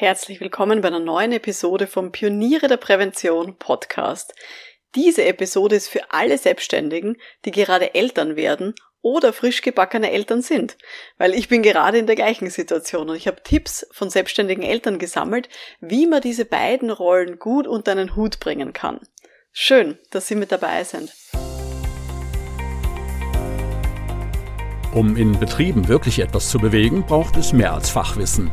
Herzlich willkommen bei einer neuen Episode vom Pioniere der Prävention Podcast. Diese Episode ist für alle Selbstständigen, die gerade Eltern werden oder frisch gebackene Eltern sind, weil ich bin gerade in der gleichen Situation und ich habe Tipps von selbstständigen Eltern gesammelt, wie man diese beiden Rollen gut unter einen Hut bringen kann. Schön, dass Sie mit dabei sind. Um in Betrieben wirklich etwas zu bewegen, braucht es mehr als Fachwissen.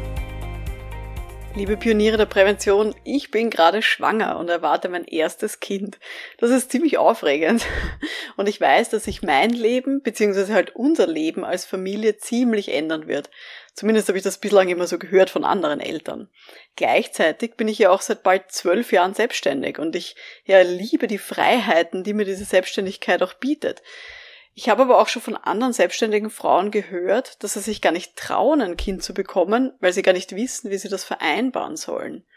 Liebe Pioniere der Prävention, ich bin gerade schwanger und erwarte mein erstes Kind. Das ist ziemlich aufregend. Und ich weiß, dass sich mein Leben, beziehungsweise halt unser Leben als Familie ziemlich ändern wird. Zumindest habe ich das bislang immer so gehört von anderen Eltern. Gleichzeitig bin ich ja auch seit bald zwölf Jahren selbstständig und ich ja liebe die Freiheiten, die mir diese Selbstständigkeit auch bietet. Ich habe aber auch schon von anderen selbstständigen Frauen gehört, dass sie sich gar nicht trauen, ein Kind zu bekommen, weil sie gar nicht wissen, wie sie das vereinbaren sollen.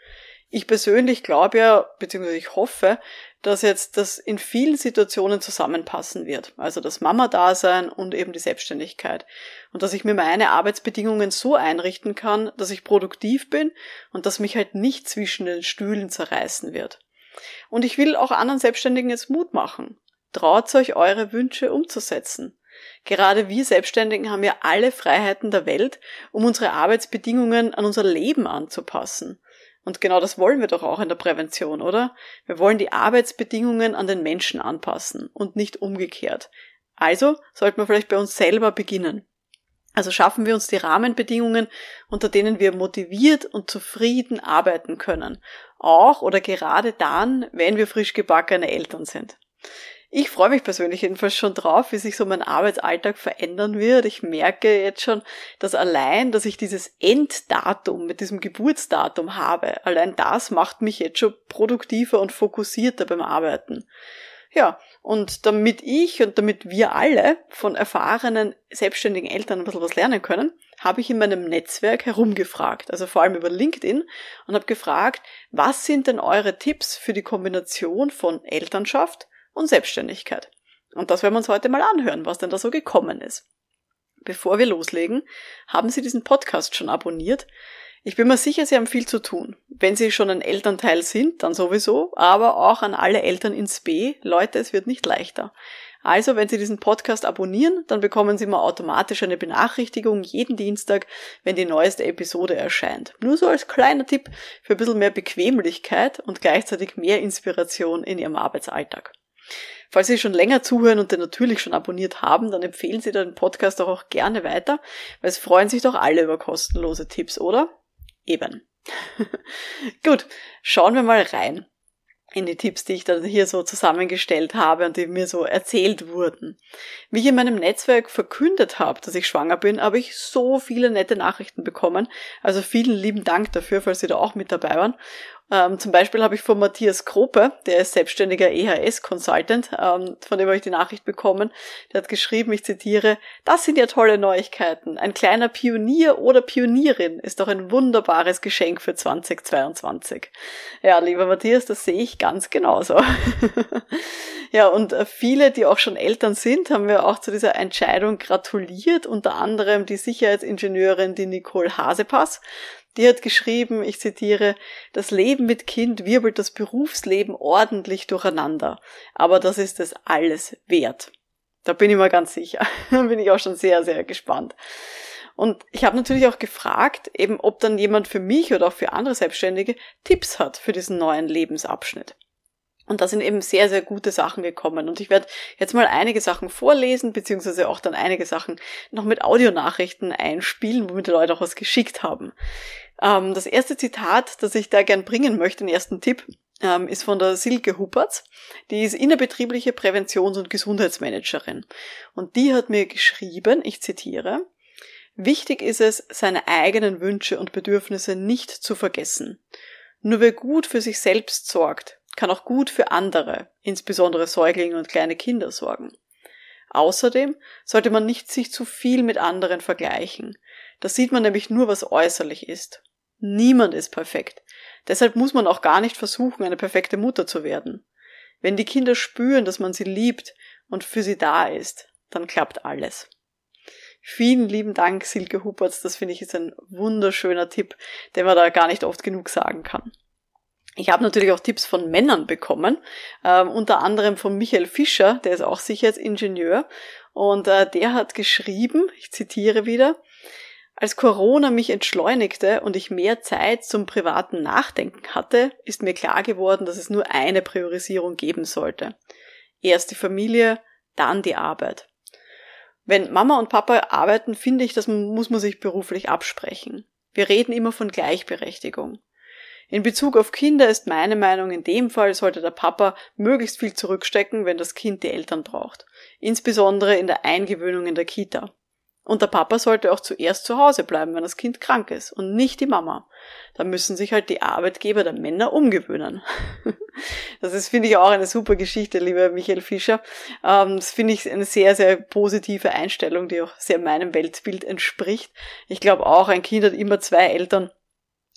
Ich persönlich glaube ja, beziehungsweise ich hoffe, dass jetzt das in vielen Situationen zusammenpassen wird. Also das Mama-Dasein und eben die Selbstständigkeit. Und dass ich mir meine Arbeitsbedingungen so einrichten kann, dass ich produktiv bin und dass mich halt nicht zwischen den Stühlen zerreißen wird. Und ich will auch anderen Selbstständigen jetzt Mut machen. Traut euch eure Wünsche umzusetzen. Gerade wir Selbstständigen haben ja alle Freiheiten der Welt, um unsere Arbeitsbedingungen an unser Leben anzupassen. Und genau das wollen wir doch auch in der Prävention, oder? Wir wollen die Arbeitsbedingungen an den Menschen anpassen und nicht umgekehrt. Also sollten wir vielleicht bei uns selber beginnen. Also schaffen wir uns die Rahmenbedingungen, unter denen wir motiviert und zufrieden arbeiten können. Auch oder gerade dann, wenn wir frisch gebackene Eltern sind. Ich freue mich persönlich jedenfalls schon drauf, wie sich so mein Arbeitsalltag verändern wird. Ich merke jetzt schon, dass allein, dass ich dieses Enddatum mit diesem Geburtsdatum habe, allein das macht mich jetzt schon produktiver und fokussierter beim Arbeiten. Ja, und damit ich und damit wir alle von erfahrenen selbstständigen Eltern ein bisschen was lernen können, habe ich in meinem Netzwerk herumgefragt, also vor allem über LinkedIn, und habe gefragt, was sind denn eure Tipps für die Kombination von Elternschaft und Selbstständigkeit. Und das werden wir uns heute mal anhören, was denn da so gekommen ist. Bevor wir loslegen, haben Sie diesen Podcast schon abonniert? Ich bin mir sicher, Sie haben viel zu tun. Wenn Sie schon ein Elternteil sind, dann sowieso, aber auch an alle Eltern ins B. Leute, es wird nicht leichter. Also, wenn Sie diesen Podcast abonnieren, dann bekommen Sie mal automatisch eine Benachrichtigung jeden Dienstag, wenn die neueste Episode erscheint. Nur so als kleiner Tipp für ein bisschen mehr Bequemlichkeit und gleichzeitig mehr Inspiration in Ihrem Arbeitsalltag. Falls Sie schon länger zuhören und den natürlich schon abonniert haben, dann empfehlen Sie den Podcast auch, auch gerne weiter, weil es freuen sich doch alle über kostenlose Tipps, oder? Eben. Gut, schauen wir mal rein in die Tipps, die ich dann hier so zusammengestellt habe und die mir so erzählt wurden. Wie ich in meinem Netzwerk verkündet habe, dass ich schwanger bin, habe ich so viele nette Nachrichten bekommen. Also vielen lieben Dank dafür, falls Sie da auch mit dabei waren. Ähm, zum Beispiel habe ich von Matthias Krope, der ist selbstständiger EHS-Consultant, ähm, von dem habe ich die Nachricht bekommen. Der hat geschrieben, ich zitiere, das sind ja tolle Neuigkeiten. Ein kleiner Pionier oder Pionierin ist doch ein wunderbares Geschenk für 2022. Ja, lieber Matthias, das sehe ich ganz genauso. ja, und äh, viele, die auch schon Eltern sind, haben mir auch zu dieser Entscheidung gratuliert, unter anderem die Sicherheitsingenieurin, die Nicole Hasepass. Die hat geschrieben, ich zitiere, das Leben mit Kind wirbelt das Berufsleben ordentlich durcheinander, aber das ist es alles wert. Da bin ich mal ganz sicher. da bin ich auch schon sehr, sehr gespannt. Und ich habe natürlich auch gefragt, eben ob dann jemand für mich oder auch für andere Selbstständige Tipps hat für diesen neuen Lebensabschnitt. Und da sind eben sehr, sehr gute Sachen gekommen. Und ich werde jetzt mal einige Sachen vorlesen, beziehungsweise auch dann einige Sachen noch mit Audionachrichten einspielen, womit die Leute auch was geschickt haben. Ähm, das erste Zitat, das ich da gern bringen möchte, den ersten Tipp, ähm, ist von der Silke Huppertz. Die ist innerbetriebliche Präventions- und Gesundheitsmanagerin. Und die hat mir geschrieben, ich zitiere, Wichtig ist es, seine eigenen Wünsche und Bedürfnisse nicht zu vergessen. Nur wer gut für sich selbst sorgt, kann auch gut für andere, insbesondere Säuglinge und kleine Kinder sorgen. Außerdem sollte man nicht sich zu viel mit anderen vergleichen. Da sieht man nämlich nur, was äußerlich ist. Niemand ist perfekt. Deshalb muss man auch gar nicht versuchen, eine perfekte Mutter zu werden. Wenn die Kinder spüren, dass man sie liebt und für sie da ist, dann klappt alles. Vielen lieben Dank, Silke Huppertz. Das finde ich ist ein wunderschöner Tipp, den man da gar nicht oft genug sagen kann. Ich habe natürlich auch Tipps von Männern bekommen, ähm, unter anderem von Michael Fischer, der ist auch Sicherheitsingenieur, und äh, der hat geschrieben, ich zitiere wieder, als Corona mich entschleunigte und ich mehr Zeit zum privaten Nachdenken hatte, ist mir klar geworden, dass es nur eine Priorisierung geben sollte. Erst die Familie, dann die Arbeit. Wenn Mama und Papa arbeiten, finde ich, das muss man sich beruflich absprechen. Wir reden immer von Gleichberechtigung. In Bezug auf Kinder ist meine Meinung, in dem Fall sollte der Papa möglichst viel zurückstecken, wenn das Kind die Eltern braucht. Insbesondere in der Eingewöhnung in der Kita. Und der Papa sollte auch zuerst zu Hause bleiben, wenn das Kind krank ist und nicht die Mama. Da müssen sich halt die Arbeitgeber der Männer umgewöhnen. Das ist, finde ich, auch eine super Geschichte, lieber Michael Fischer. Ähm, das finde ich eine sehr, sehr positive Einstellung, die auch sehr meinem Weltbild entspricht. Ich glaube auch, ein Kind hat immer zwei Eltern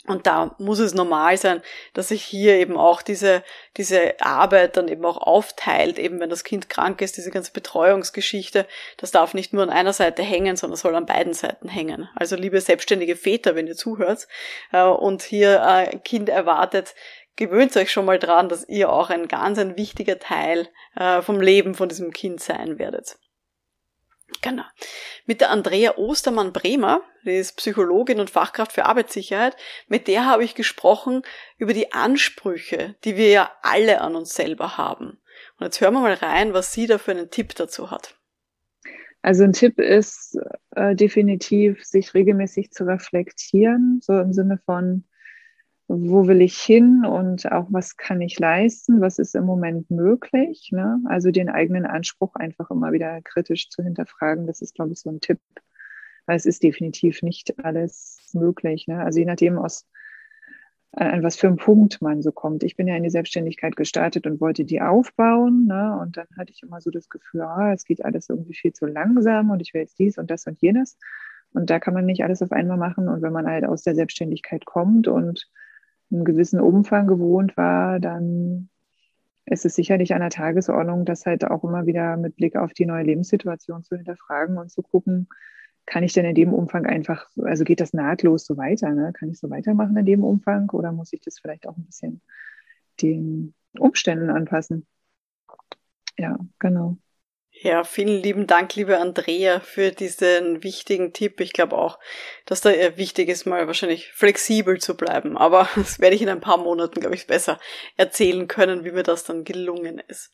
und da muss es normal sein, dass sich hier eben auch diese, diese Arbeit dann eben auch aufteilt, eben wenn das Kind krank ist, diese ganze Betreuungsgeschichte, das darf nicht nur an einer Seite hängen, sondern soll an beiden Seiten hängen. Also liebe selbstständige Väter, wenn ihr zuhört äh, und hier ein äh, Kind erwartet, gewöhnt euch schon mal dran, dass ihr auch ein ganz ein wichtiger Teil äh, vom Leben von diesem Kind sein werdet. Genau. Mit der Andrea Ostermann-Bremer, die ist Psychologin und Fachkraft für Arbeitssicherheit, mit der habe ich gesprochen über die Ansprüche, die wir ja alle an uns selber haben. Und jetzt hören wir mal rein, was sie da für einen Tipp dazu hat. Also ein Tipp ist äh, definitiv, sich regelmäßig zu reflektieren, so im Sinne von, wo will ich hin und auch was kann ich leisten, was ist im Moment möglich. Ne? Also den eigenen Anspruch einfach immer wieder kritisch zu hinterfragen, das ist, glaube ich, so ein Tipp. Weil es ist definitiv nicht alles möglich. Ne? Also je nachdem, aus an was für einen Punkt man so kommt. Ich bin ja in die Selbstständigkeit gestartet und wollte die aufbauen. Ne? Und dann hatte ich immer so das Gefühl, ah, es geht alles irgendwie viel zu langsam und ich will jetzt dies und das und jenes. Und da kann man nicht alles auf einmal machen. Und wenn man halt aus der Selbstständigkeit kommt und einen gewissen Umfang gewohnt war, dann ist es sicherlich an der Tagesordnung, das halt auch immer wieder mit Blick auf die neue Lebenssituation zu hinterfragen und zu gucken, kann ich denn in dem Umfang einfach, also geht das nahtlos so weiter? Ne? Kann ich so weitermachen in dem Umfang oder muss ich das vielleicht auch ein bisschen den Umständen anpassen? Ja, genau. Ja, vielen lieben Dank, liebe Andrea, für diesen wichtigen Tipp. Ich glaube auch, dass da wichtig ist, mal wahrscheinlich flexibel zu bleiben. Aber das werde ich in ein paar Monaten, glaube ich, besser erzählen können, wie mir das dann gelungen ist.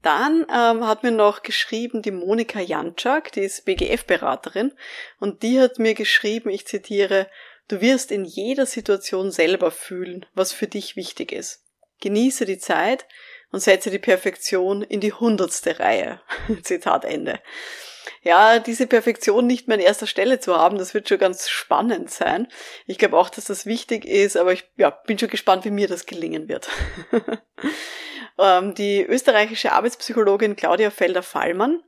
Dann ähm, hat mir noch geschrieben die Monika Janczak, die ist BGF-Beraterin, und die hat mir geschrieben, ich zitiere, du wirst in jeder Situation selber fühlen, was für dich wichtig ist. Genieße die Zeit, und setze die Perfektion in die hundertste Reihe. Zitat Ende. Ja, diese Perfektion nicht mehr an erster Stelle zu haben, das wird schon ganz spannend sein. Ich glaube auch, dass das wichtig ist, aber ich ja, bin schon gespannt, wie mir das gelingen wird. Ähm, die österreichische Arbeitspsychologin Claudia Felder-Fallmann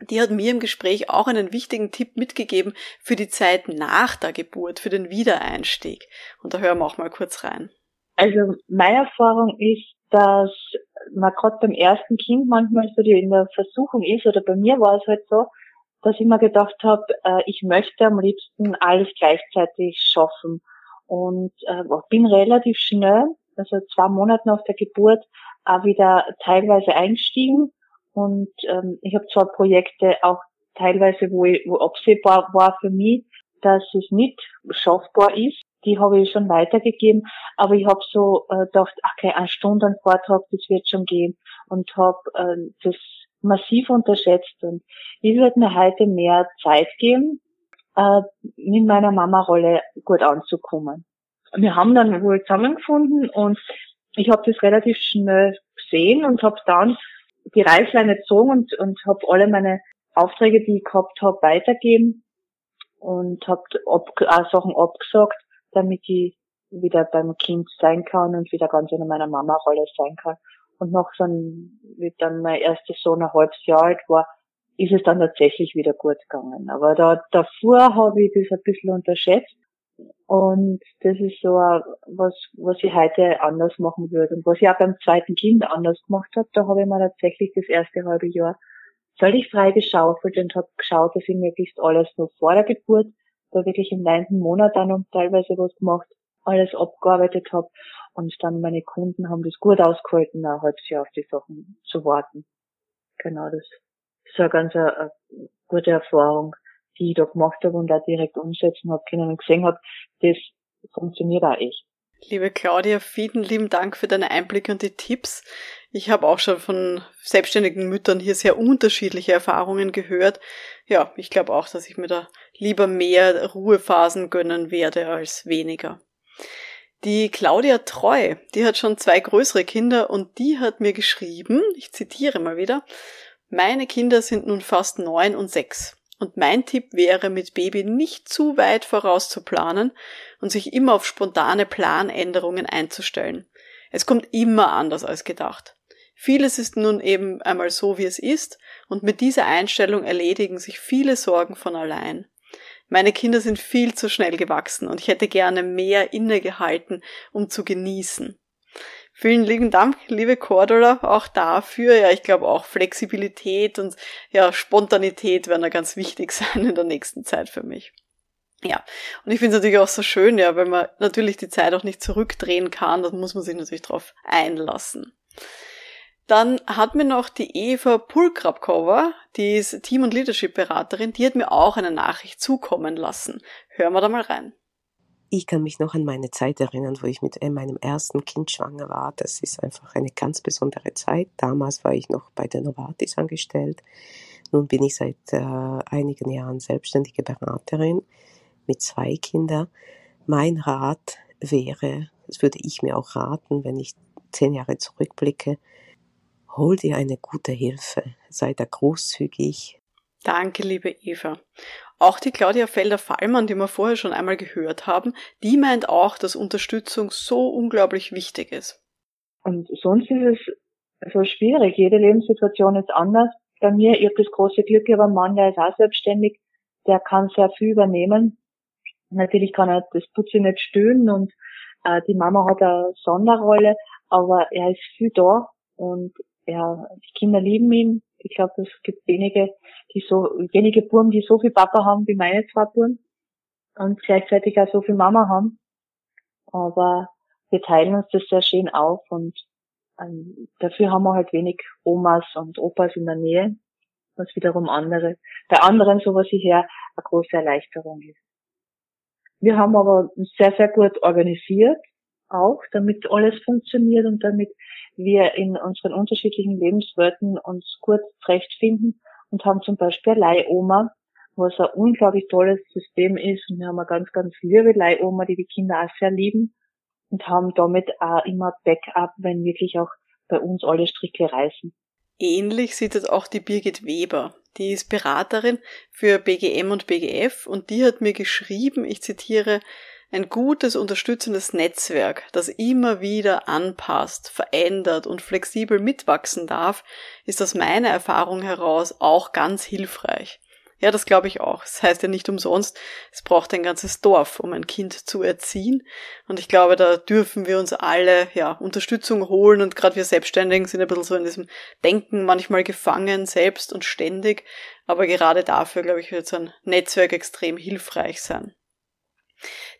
die hat mir im Gespräch auch einen wichtigen Tipp mitgegeben für die Zeit nach der Geburt, für den Wiedereinstieg. Und da hören wir auch mal kurz rein. Also meine Erfahrung ist, dass man gerade beim ersten Kind manchmal so die in der Versuchung ist, oder bei mir war es halt so, dass ich mir gedacht habe, äh, ich möchte am liebsten alles gleichzeitig schaffen. Und äh, bin relativ schnell, also zwei Monate nach der Geburt, auch wieder teilweise eingestiegen. Und ähm, ich habe zwar Projekte auch teilweise, wo, ich, wo absehbar war für mich, dass es nicht schaffbar ist, die habe ich schon weitergegeben, aber ich habe so äh, gedacht, okay, eine Stunde einen Vortrag, das wird schon gehen und habe äh, das massiv unterschätzt. Und ich würde mir heute mehr Zeit geben, äh, mit meiner Mama-Rolle gut anzukommen. Wir haben dann wohl zusammengefunden und ich habe das relativ schnell gesehen und habe dann die Reißleine gezogen und, und habe alle meine Aufträge, die ich gehabt habe, weitergeben und habe ab, auch Sachen abgesagt damit ich wieder beim Kind sein kann und wieder ganz in meiner Mama-Rolle sein kann. Und noch so ein, wie dann mein erster Sohn ein halbes Jahr alt war, ist es dann tatsächlich wieder gut gegangen. Aber da, davor habe ich das ein bisschen unterschätzt und das ist so was, was ich heute anders machen würde. Und was ich auch beim zweiten Kind anders gemacht habe, da habe ich mir tatsächlich das erste halbe Jahr völlig frei geschaufelt und habe geschaut, dass ich möglichst alles noch vor der Geburt, da wirklich im neunten Monat dann und teilweise was gemacht, alles abgearbeitet habe. Und dann meine Kunden haben das gut ausgehalten, ein halbes Jahr auf die Sachen zu warten. Genau, das ist eine ganz eine, eine gute Erfahrung, die ich da gemacht habe und auch direkt umsetzen habe können und gesehen habe, das funktioniert auch echt. Liebe Claudia, vielen lieben Dank für deine Einblicke und die Tipps. Ich habe auch schon von selbstständigen Müttern hier sehr unterschiedliche Erfahrungen gehört. Ja, ich glaube auch, dass ich mir da lieber mehr Ruhephasen gönnen werde als weniger. Die Claudia Treu, die hat schon zwei größere Kinder und die hat mir geschrieben, ich zitiere mal wieder, meine Kinder sind nun fast neun und sechs. Und mein Tipp wäre, mit Baby nicht zu weit vorauszuplanen und sich immer auf spontane Planänderungen einzustellen. Es kommt immer anders als gedacht. Vieles ist nun eben einmal so, wie es ist, und mit dieser Einstellung erledigen sich viele Sorgen von allein. Meine Kinder sind viel zu schnell gewachsen und ich hätte gerne mehr innegehalten, um zu genießen. Vielen lieben Dank, liebe Cordula, auch dafür. Ja, ich glaube auch Flexibilität und ja, Spontanität werden da ganz wichtig sein in der nächsten Zeit für mich. Ja, und ich finde es natürlich auch so schön, ja, weil man natürlich die Zeit auch nicht zurückdrehen kann, da muss man sich natürlich drauf einlassen. Dann hat mir noch die Eva Pulkrabkova, die ist Team- und Leadership-Beraterin, die hat mir auch eine Nachricht zukommen lassen. Hören wir da mal rein. Ich kann mich noch an meine Zeit erinnern, wo ich mit äh, meinem ersten Kind schwanger war. Das ist einfach eine ganz besondere Zeit. Damals war ich noch bei der Novartis angestellt. Nun bin ich seit äh, einigen Jahren selbstständige Beraterin mit zwei Kindern. Mein Rat wäre, das würde ich mir auch raten, wenn ich zehn Jahre zurückblicke, Hol dir eine gute Hilfe, sei da großzügig. Danke, liebe Eva. Auch die Claudia Felder-Fallmann, die wir vorher schon einmal gehört haben, die meint auch, dass Unterstützung so unglaublich wichtig ist. Und sonst ist es so schwierig. Jede Lebenssituation ist anders. Bei mir, ich habe das große Glück, ich habe einen Mann, der ist auch selbstständig, der kann sehr viel übernehmen. Natürlich kann er das Putzen nicht stöhnen und äh, die Mama hat eine Sonderrolle, aber er ist viel da und ja, die Kinder lieben ihn. Ich glaube, es gibt wenige, die so, wenige Buben, die so viel Papa haben wie meine zwei Buben und gleichzeitig auch so viel Mama haben. Aber wir teilen uns das sehr schön auf und ähm, dafür haben wir halt wenig Omas und Opas in der Nähe, was wiederum andere, bei anderen, so was ich her, eine große Erleichterung ist. Wir haben aber sehr, sehr gut organisiert, auch, damit alles funktioniert und damit wir in unseren unterschiedlichen Lebenswelten uns gut zurechtfinden und haben zum Beispiel Leihoma, was ein unglaublich tolles System ist. Und wir haben eine ganz, ganz liebe Leihoma, die die Kinder auch sehr lieben und haben damit auch immer Backup, wenn wirklich auch bei uns alle Stricke reißen. Ähnlich sieht es auch die Birgit Weber. Die ist Beraterin für BGM und BGF und die hat mir geschrieben, ich zitiere, ein gutes, unterstützendes Netzwerk, das immer wieder anpasst, verändert und flexibel mitwachsen darf, ist aus meiner Erfahrung heraus auch ganz hilfreich. Ja, das glaube ich auch. Das heißt ja nicht umsonst, es braucht ein ganzes Dorf, um ein Kind zu erziehen. Und ich glaube, da dürfen wir uns alle ja, Unterstützung holen und gerade wir Selbstständigen sind ein bisschen so in diesem Denken manchmal gefangen, selbst und ständig. Aber gerade dafür, glaube ich, wird so ein Netzwerk extrem hilfreich sein.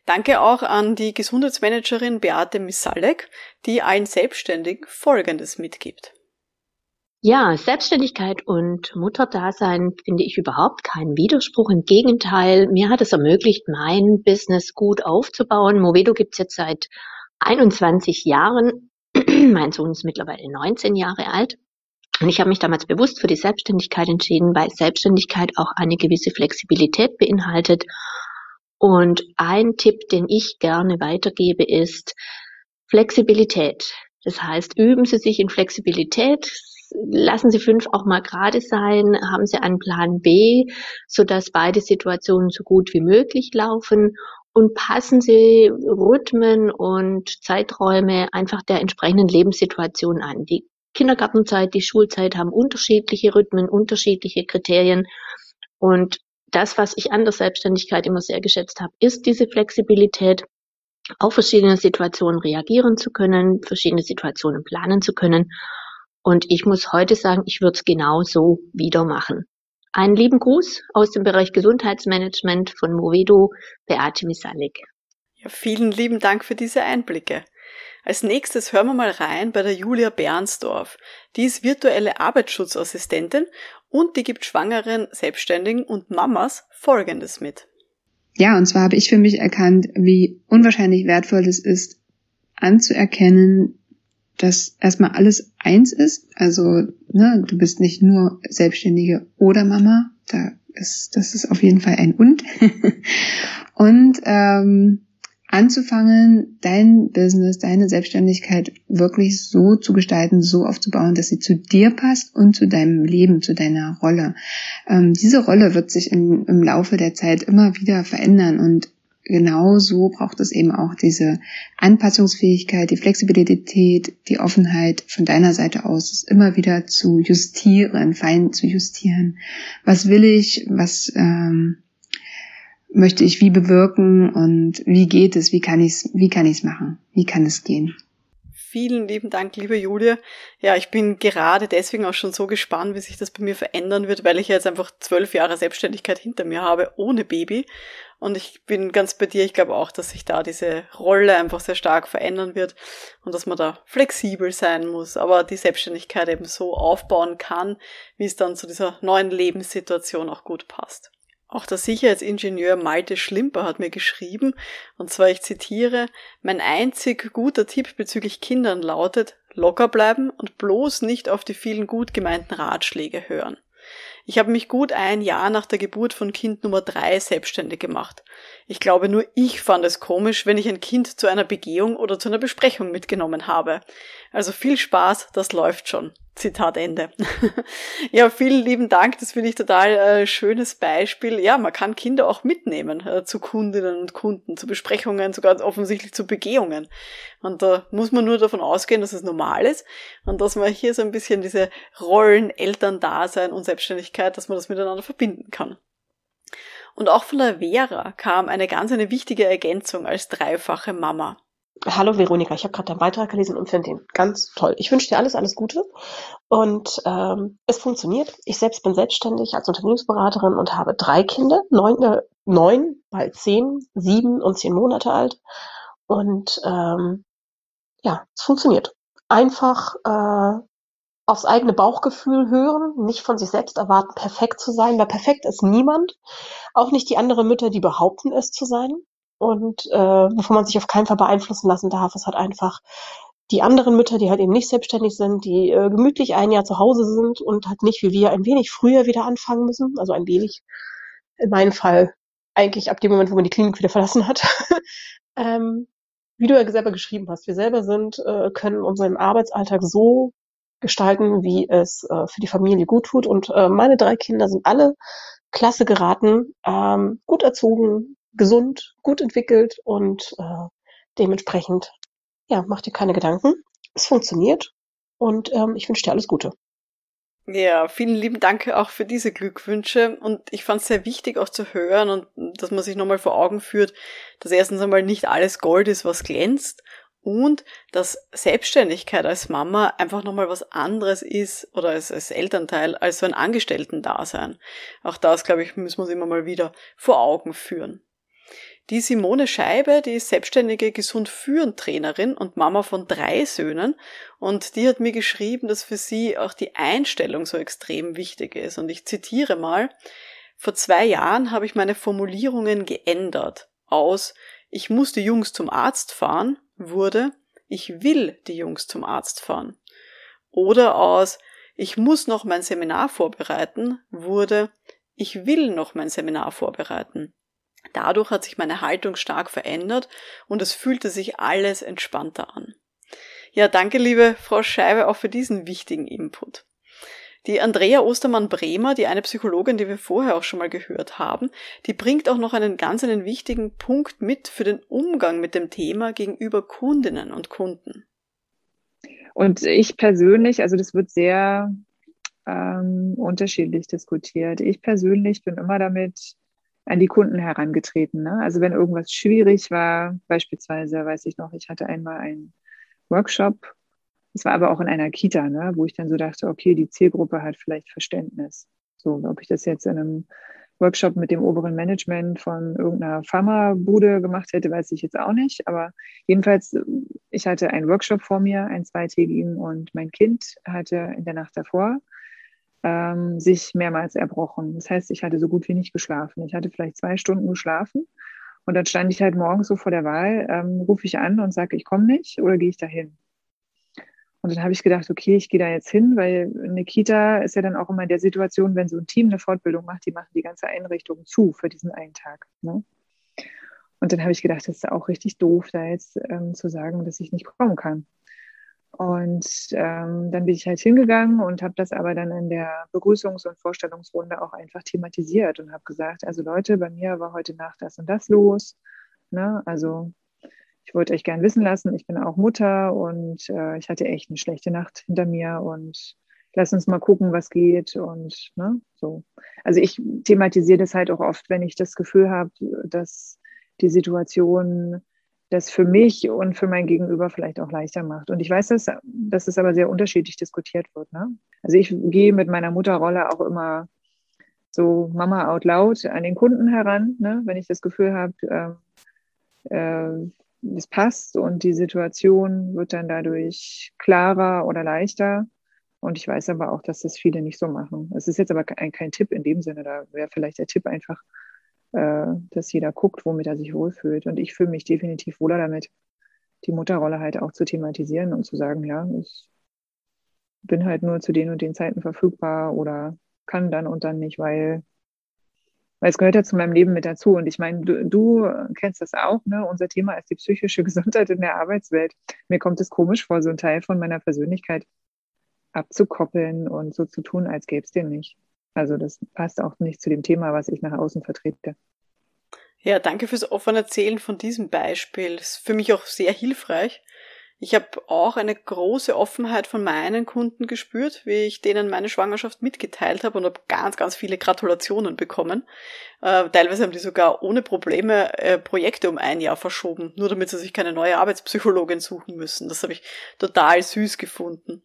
Danke auch an die Gesundheitsmanagerin Beate Misalek, die allen Selbstständigen Folgendes mitgibt. Ja, Selbstständigkeit und Mutterdasein finde ich überhaupt keinen Widerspruch. Im Gegenteil, mir hat es ermöglicht, mein Business gut aufzubauen. Movedo gibt's jetzt seit 21 Jahren. mein Sohn ist mittlerweile 19 Jahre alt. Und ich habe mich damals bewusst für die Selbstständigkeit entschieden, weil Selbstständigkeit auch eine gewisse Flexibilität beinhaltet und ein Tipp, den ich gerne weitergebe, ist Flexibilität. Das heißt, üben Sie sich in Flexibilität, lassen Sie fünf auch mal gerade sein, haben Sie einen Plan B, sodass beide Situationen so gut wie möglich laufen und passen Sie Rhythmen und Zeiträume einfach der entsprechenden Lebenssituation an. Die Kindergartenzeit, die Schulzeit haben unterschiedliche Rhythmen, unterschiedliche Kriterien. Und das, was ich an der Selbstständigkeit immer sehr geschätzt habe, ist diese Flexibilität, auf verschiedene Situationen reagieren zu können, verschiedene Situationen planen zu können. Und ich muss heute sagen, ich würde es genau so wieder machen. Einen lieben Gruß aus dem Bereich Gesundheitsmanagement von Movedo, Beate Misalik. Ja, vielen lieben Dank für diese Einblicke. Als nächstes hören wir mal rein bei der Julia Bernsdorf. Die ist virtuelle Arbeitsschutzassistentin und die gibt Schwangeren, Selbstständigen und Mamas Folgendes mit. Ja, und zwar habe ich für mich erkannt, wie unwahrscheinlich wertvoll es ist, anzuerkennen, dass erstmal alles eins ist. Also ne, du bist nicht nur Selbstständige oder Mama. Da ist, das ist auf jeden Fall ein Und. und ähm, anzufangen, dein Business, deine Selbstständigkeit wirklich so zu gestalten, so aufzubauen, dass sie zu dir passt und zu deinem Leben, zu deiner Rolle. Ähm, diese Rolle wird sich im, im Laufe der Zeit immer wieder verändern und genau so braucht es eben auch diese Anpassungsfähigkeit, die Flexibilität, die Offenheit von deiner Seite aus, es immer wieder zu justieren, fein zu justieren. Was will ich, was ähm, möchte ich wie bewirken und wie geht es, wie kann ich es, wie kann ich es machen, wie kann es gehen. Vielen lieben Dank, liebe Julia. Ja, ich bin gerade deswegen auch schon so gespannt, wie sich das bei mir verändern wird, weil ich jetzt einfach zwölf Jahre Selbstständigkeit hinter mir habe, ohne Baby. Und ich bin ganz bei dir. Ich glaube auch, dass sich da diese Rolle einfach sehr stark verändern wird und dass man da flexibel sein muss, aber die Selbstständigkeit eben so aufbauen kann, wie es dann zu dieser neuen Lebenssituation auch gut passt. Auch der Sicherheitsingenieur Malte Schlimper hat mir geschrieben, und zwar ich zitiere, mein einzig guter Tipp bezüglich Kindern lautet, locker bleiben und bloß nicht auf die vielen gut gemeinten Ratschläge hören. Ich habe mich gut ein Jahr nach der Geburt von Kind Nummer drei selbstständig gemacht. Ich glaube, nur ich fand es komisch, wenn ich ein Kind zu einer Begehung oder zu einer Besprechung mitgenommen habe. Also viel Spaß, das läuft schon. Zitat Ende. ja, vielen lieben Dank. Das finde ich total äh, schönes Beispiel. Ja, man kann Kinder auch mitnehmen äh, zu Kundinnen und Kunden, zu Besprechungen, sogar offensichtlich zu Begehungen. Und da muss man nur davon ausgehen, dass es normal ist und dass man hier so ein bisschen diese Rollen, Elterndasein und Selbstständigkeit, dass man das miteinander verbinden kann. Und auch von der Vera kam eine ganz eine wichtige Ergänzung als dreifache Mama. Hallo Veronika, ich habe gerade deinen Beitrag gelesen und finde ihn ganz toll. Ich wünsche dir alles, alles Gute. Und ähm, es funktioniert. Ich selbst bin selbstständig als Unternehmensberaterin und habe drei Kinder, neun, äh, neun bald zehn, sieben und zehn Monate alt. Und ähm, ja, es funktioniert. Einfach äh, aufs eigene Bauchgefühl hören, nicht von sich selbst erwarten, perfekt zu sein, weil perfekt ist niemand. Auch nicht die anderen Mütter, die behaupten, es zu sein und äh, wovon man sich auf keinen Fall beeinflussen lassen darf, ist halt einfach die anderen Mütter, die halt eben nicht selbstständig sind, die äh, gemütlich ein Jahr zu Hause sind und halt nicht wie wir ein wenig früher wieder anfangen müssen, also ein wenig, in meinem Fall eigentlich ab dem Moment, wo man die Klinik wieder verlassen hat. ähm, wie du ja selber geschrieben hast, wir selber sind, äh, können unseren Arbeitsalltag so gestalten, wie es äh, für die Familie gut tut. Und äh, meine drei Kinder sind alle klasse geraten, ähm, gut erzogen, gesund, gut entwickelt und äh, dementsprechend, ja, mach dir keine Gedanken. Es funktioniert und ähm, ich wünsche dir alles Gute. Ja, vielen lieben Dank auch für diese Glückwünsche. Und ich fand es sehr wichtig auch zu hören und dass man sich nochmal vor Augen führt, dass erstens einmal nicht alles Gold ist, was glänzt und dass Selbstständigkeit als Mama einfach nochmal was anderes ist oder als, als Elternteil als so ein Angestellten-Dasein. Auch das, glaube ich, müssen wir uns immer mal wieder vor Augen führen. Die Simone Scheibe, die ist selbstständige Gesund führen Trainerin und Mama von drei Söhnen und die hat mir geschrieben, dass für sie auch die Einstellung so extrem wichtig ist. Und ich zitiere mal, vor zwei Jahren habe ich meine Formulierungen geändert aus ich muss die Jungs zum Arzt fahren wurde ich will die Jungs zum Arzt fahren. Oder aus ich muss noch mein Seminar vorbereiten wurde ich will noch mein Seminar vorbereiten. Dadurch hat sich meine Haltung stark verändert und es fühlte sich alles entspannter an. Ja, danke liebe Frau Scheibe auch für diesen wichtigen Input. Die Andrea Ostermann-Bremer, die eine Psychologin, die wir vorher auch schon mal gehört haben, die bringt auch noch einen ganz einen wichtigen Punkt mit für den Umgang mit dem Thema gegenüber Kundinnen und Kunden. Und ich persönlich, also das wird sehr ähm, unterschiedlich diskutiert. Ich persönlich bin immer damit an die Kunden herangetreten. Ne? Also wenn irgendwas schwierig war, beispielsweise, weiß ich noch, ich hatte einmal einen Workshop, es war aber auch in einer Kita, ne, wo ich dann so dachte, okay, die Zielgruppe hat vielleicht Verständnis. So, ob ich das jetzt in einem Workshop mit dem oberen Management von irgendeiner Pharmabude gemacht hätte, weiß ich jetzt auch nicht. Aber jedenfalls, ich hatte einen Workshop vor mir, einen zweitägigen, und mein Kind hatte in der Nacht davor ähm, sich mehrmals erbrochen. Das heißt, ich hatte so gut wie nicht geschlafen. Ich hatte vielleicht zwei Stunden geschlafen. Und dann stand ich halt morgens so vor der Wahl, ähm, rufe ich an und sage, ich komme nicht oder gehe ich dahin? Und dann habe ich gedacht, okay, ich gehe da jetzt hin, weil eine Kita ist ja dann auch immer in der Situation, wenn so ein Team eine Fortbildung macht, die machen die ganze Einrichtung zu für diesen einen Tag. Ne? Und dann habe ich gedacht, das ist auch richtig doof, da jetzt ähm, zu sagen, dass ich nicht kommen kann. Und ähm, dann bin ich halt hingegangen und habe das aber dann in der Begrüßungs- und Vorstellungsrunde auch einfach thematisiert und habe gesagt, also Leute, bei mir war heute Nacht das und das los. Ne? Also ich wollte euch gern wissen lassen, ich bin auch Mutter und äh, ich hatte echt eine schlechte Nacht hinter mir und lass uns mal gucken, was geht und ne, so. Also ich thematisiere das halt auch oft, wenn ich das Gefühl habe, dass die Situation das für mich und für mein Gegenüber vielleicht auch leichter macht. Und ich weiß, dass, dass es aber sehr unterschiedlich diskutiert wird. Ne? Also ich gehe mit meiner Mutterrolle auch immer so Mama out loud an den Kunden heran, ne? wenn ich das Gefühl habe, äh, äh, es passt und die Situation wird dann dadurch klarer oder leichter. Und ich weiß aber auch, dass das viele nicht so machen. Es ist jetzt aber kein, kein Tipp in dem Sinne. Da wäre vielleicht der Tipp einfach, dass jeder guckt, womit er sich wohlfühlt. Und ich fühle mich definitiv wohler damit, die Mutterrolle halt auch zu thematisieren und zu sagen, ja, ich bin halt nur zu den und den Zeiten verfügbar oder kann dann und dann nicht, weil weil es gehört ja zu meinem Leben mit dazu. Und ich meine, du, du kennst das auch, ne? Unser Thema ist die psychische Gesundheit in der Arbeitswelt. Mir kommt es komisch vor, so ein Teil von meiner Persönlichkeit abzukoppeln und so zu tun, als gäbe es den nicht. Also das passt auch nicht zu dem Thema, was ich nach außen vertrete. Ja, danke fürs offene Erzählen von diesem Beispiel. Das ist für mich auch sehr hilfreich. Ich habe auch eine große Offenheit von meinen Kunden gespürt, wie ich denen meine Schwangerschaft mitgeteilt habe und habe ganz, ganz viele Gratulationen bekommen. Äh, teilweise haben die sogar ohne Probleme äh, Projekte um ein Jahr verschoben, nur damit sie sich keine neue Arbeitspsychologin suchen müssen. Das habe ich total süß gefunden.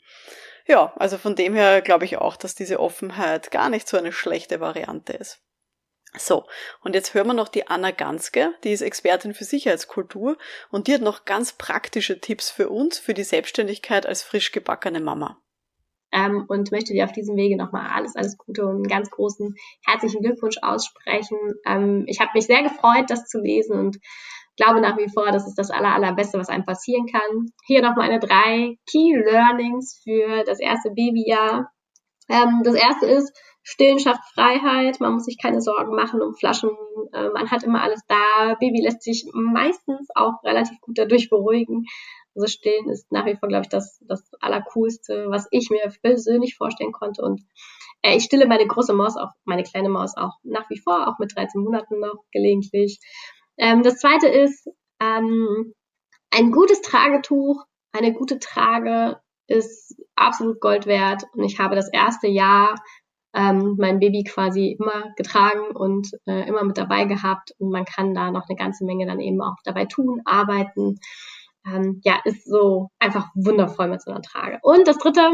Ja, also von dem her glaube ich auch, dass diese Offenheit gar nicht so eine schlechte Variante ist. So, und jetzt hören wir noch die Anna Ganske, die ist Expertin für Sicherheitskultur und die hat noch ganz praktische Tipps für uns für die Selbstständigkeit als frisch gebackene Mama. Ähm, und möchte dir auf diesem Wege nochmal alles, alles Gute und einen ganz großen herzlichen Glückwunsch aussprechen. Ähm, ich habe mich sehr gefreut, das zu lesen und glaube nach wie vor, das ist das aller, allerbeste, was einem passieren kann. Hier noch meine drei Key Learnings für das erste Babyjahr. Ähm, das erste ist, Stillen schafft Freiheit, man muss sich keine Sorgen machen um Flaschen, äh, man hat immer alles da. Baby lässt sich meistens auch relativ gut dadurch beruhigen. Also Stillen ist nach wie vor, glaube ich, das, das Allercoolste, was ich mir persönlich vorstellen konnte. Und äh, ich stille meine große Maus, auch meine kleine Maus auch nach wie vor, auch mit 13 Monaten noch gelegentlich. Ähm, das zweite ist, ähm, ein gutes Tragetuch, eine gute Trage ist absolut Gold wert. Und ich habe das erste Jahr ähm, mein Baby quasi immer getragen und äh, immer mit dabei gehabt und man kann da noch eine ganze Menge dann eben auch dabei tun, arbeiten. Ähm, ja, ist so einfach wundervoll mit so einer Trage. Und das dritte,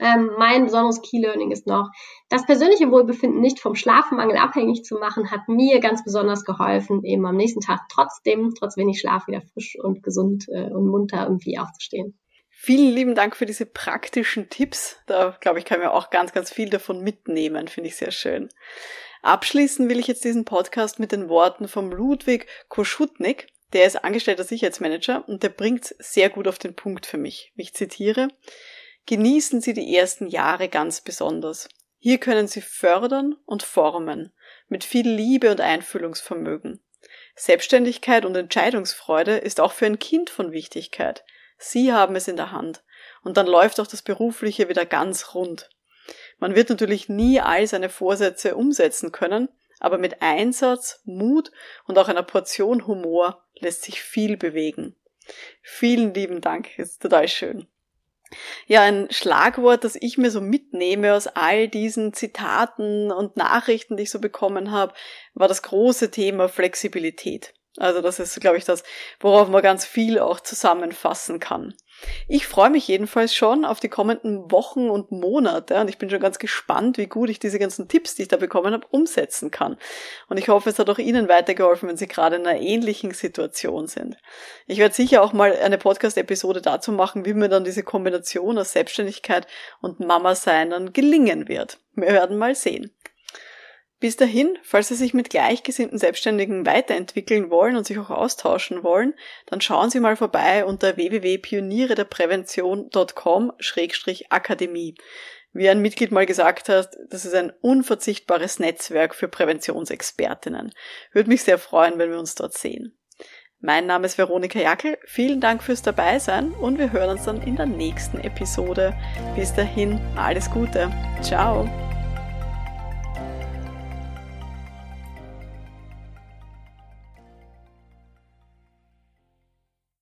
ähm, mein besonderes Key Learning ist noch, das persönliche Wohlbefinden nicht vom Schlafmangel abhängig zu machen, hat mir ganz besonders geholfen, eben am nächsten Tag trotzdem, trotz wenig Schlaf, wieder frisch und gesund äh, und munter irgendwie aufzustehen. Vielen lieben Dank für diese praktischen Tipps. Da, glaube ich, kann man auch ganz, ganz viel davon mitnehmen. Finde ich sehr schön. Abschließen will ich jetzt diesen Podcast mit den Worten vom Ludwig Koschutnik. Der ist angestellter Sicherheitsmanager und der bringt sehr gut auf den Punkt für mich. Ich zitiere. Genießen Sie die ersten Jahre ganz besonders. Hier können Sie fördern und formen. Mit viel Liebe und Einfühlungsvermögen. Selbstständigkeit und Entscheidungsfreude ist auch für ein Kind von Wichtigkeit. Sie haben es in der Hand. Und dann läuft auch das Berufliche wieder ganz rund. Man wird natürlich nie all seine Vorsätze umsetzen können, aber mit Einsatz, Mut und auch einer Portion Humor lässt sich viel bewegen. Vielen lieben Dank, ist total schön. Ja, ein Schlagwort, das ich mir so mitnehme aus all diesen Zitaten und Nachrichten, die ich so bekommen habe, war das große Thema Flexibilität. Also das ist, glaube ich, das, worauf man ganz viel auch zusammenfassen kann. Ich freue mich jedenfalls schon auf die kommenden Wochen und Monate und ich bin schon ganz gespannt, wie gut ich diese ganzen Tipps, die ich da bekommen habe, umsetzen kann. Und ich hoffe, es hat auch Ihnen weitergeholfen, wenn Sie gerade in einer ähnlichen Situation sind. Ich werde sicher auch mal eine Podcast-Episode dazu machen, wie mir dann diese Kombination aus Selbstständigkeit und Mama sein dann gelingen wird. Wir werden mal sehen. Bis dahin, falls Sie sich mit gleichgesinnten Selbstständigen weiterentwickeln wollen und sich auch austauschen wollen, dann schauen Sie mal vorbei unter www.pionierederprävention.com-akademie. Wie ein Mitglied mal gesagt hat, das ist ein unverzichtbares Netzwerk für Präventionsexpertinnen. Würde mich sehr freuen, wenn wir uns dort sehen. Mein Name ist Veronika Jackel. Vielen Dank fürs Dabeisein und wir hören uns dann in der nächsten Episode. Bis dahin, alles Gute. Ciao.